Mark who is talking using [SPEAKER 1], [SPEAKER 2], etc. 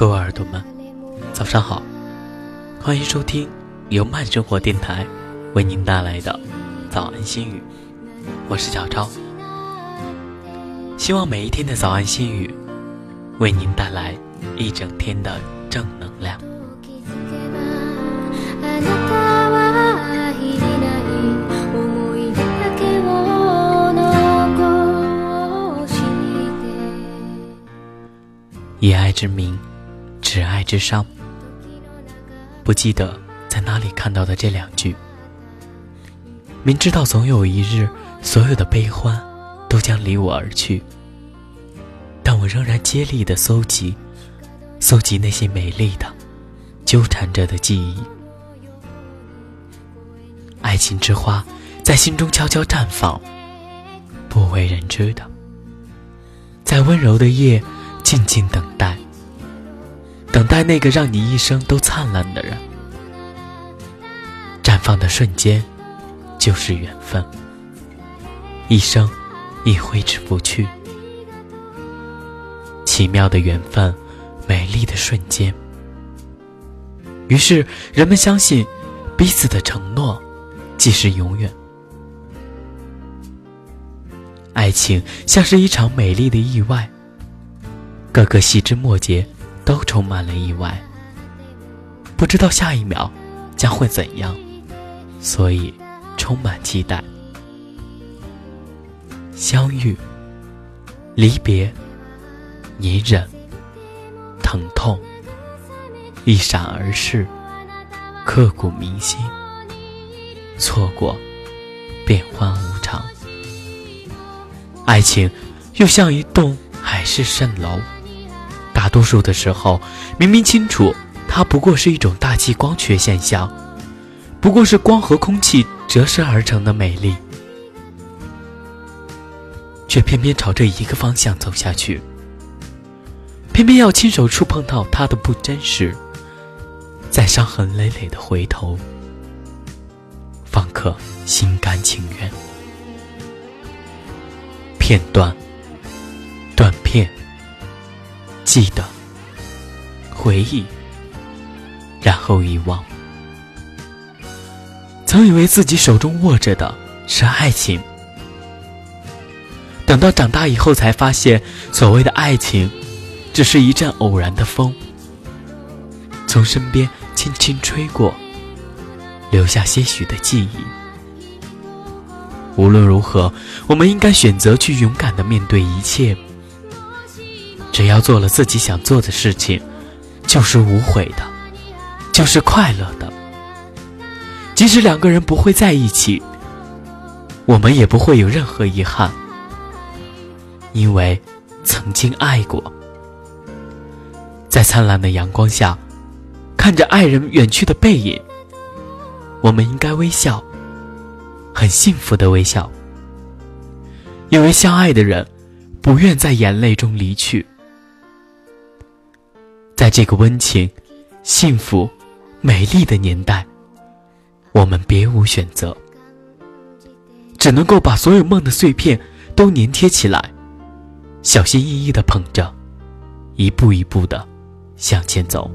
[SPEAKER 1] 各位耳朵们，早上好，欢迎收听由慢生活电台为您带来的早安心语，我是小超。希望每一天的早安心语为您带来一整天的正能量。以爱之名。挚爱之伤，不记得在哪里看到的这两句。明知道总有一日，所有的悲欢都将离我而去，但我仍然接力的搜集，搜集那些美丽的、纠缠着的记忆。爱情之花在心中悄悄绽放，不为人知的，在温柔的夜静静等待。等待那个让你一生都灿烂的人，绽放的瞬间，就是缘分。一生亦挥之不去。奇妙的缘分，美丽的瞬间。于是人们相信，彼此的承诺，即是永远。爱情像是一场美丽的意外，各个细枝末节。都充满了意外，不知道下一秒将会怎样，所以充满期待。相遇、离别、隐忍、疼痛，一闪而逝，刻骨铭心。错过，变幻无常。爱情又像一栋海市蜃楼。多数的时候，明明清楚它不过是一种大气光学现象，不过是光和空气折射而成的美丽，却偏偏朝着一个方向走下去，偏偏要亲手触碰到它的不真实，再伤痕累累的回头，方可心甘情愿。片段，记得，回忆，然后遗忘。曾以为自己手中握着的是爱情，等到长大以后才发现，所谓的爱情，只是一阵偶然的风，从身边轻轻吹过，留下些许的记忆。无论如何，我们应该选择去勇敢的面对一切。只要做了自己想做的事情，就是无悔的，就是快乐的。即使两个人不会在一起，我们也不会有任何遗憾，因为曾经爱过。在灿烂的阳光下，看着爱人远去的背影，我们应该微笑，很幸福的微笑，因为相爱的人不愿在眼泪中离去。在这个温情、幸福、美丽的年代，我们别无选择，只能够把所有梦的碎片都粘贴起来，小心翼翼的捧着，一步一步的向前走。